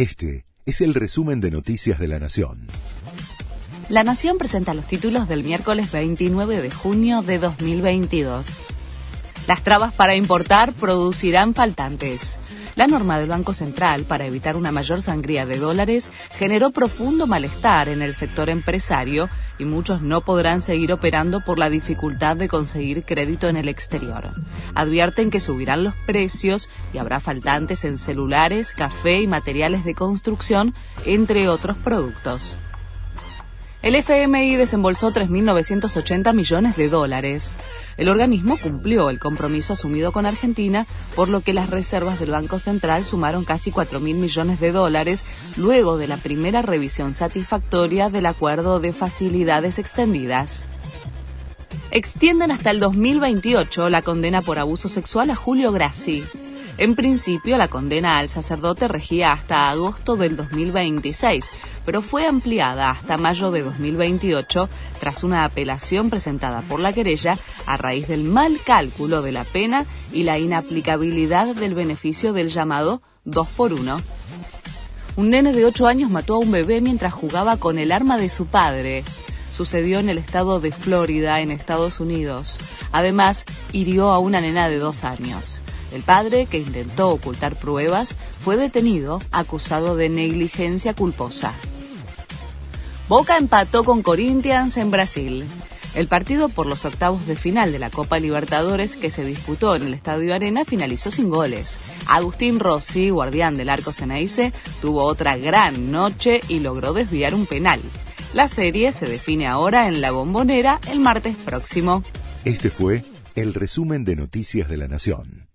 Este es el resumen de Noticias de la Nación. La Nación presenta los títulos del miércoles 29 de junio de 2022. Las trabas para importar producirán faltantes. La norma del Banco Central para evitar una mayor sangría de dólares generó profundo malestar en el sector empresario y muchos no podrán seguir operando por la dificultad de conseguir crédito en el exterior. Advierten que subirán los precios y habrá faltantes en celulares, café y materiales de construcción, entre otros productos. El FMI desembolsó 3.980 millones de dólares. El organismo cumplió el compromiso asumido con Argentina, por lo que las reservas del Banco Central sumaron casi 4.000 millones de dólares luego de la primera revisión satisfactoria del acuerdo de facilidades extendidas. Extienden hasta el 2028 la condena por abuso sexual a Julio Grassi. En principio, la condena al sacerdote regía hasta agosto del 2026, pero fue ampliada hasta mayo de 2028 tras una apelación presentada por la querella a raíz del mal cálculo de la pena y la inaplicabilidad del beneficio del llamado 2 por 1. Un nene de 8 años mató a un bebé mientras jugaba con el arma de su padre. Sucedió en el estado de Florida, en Estados Unidos. Además, hirió a una nena de 2 años. El padre, que intentó ocultar pruebas, fue detenido acusado de negligencia culposa. Boca empató con Corinthians en Brasil. El partido por los octavos de final de la Copa Libertadores que se disputó en el Estadio Arena finalizó sin goles. Agustín Rossi, guardián del arco Ceneice, tuvo otra gran noche y logró desviar un penal. La serie se define ahora en la bombonera el martes próximo. Este fue el resumen de Noticias de la Nación.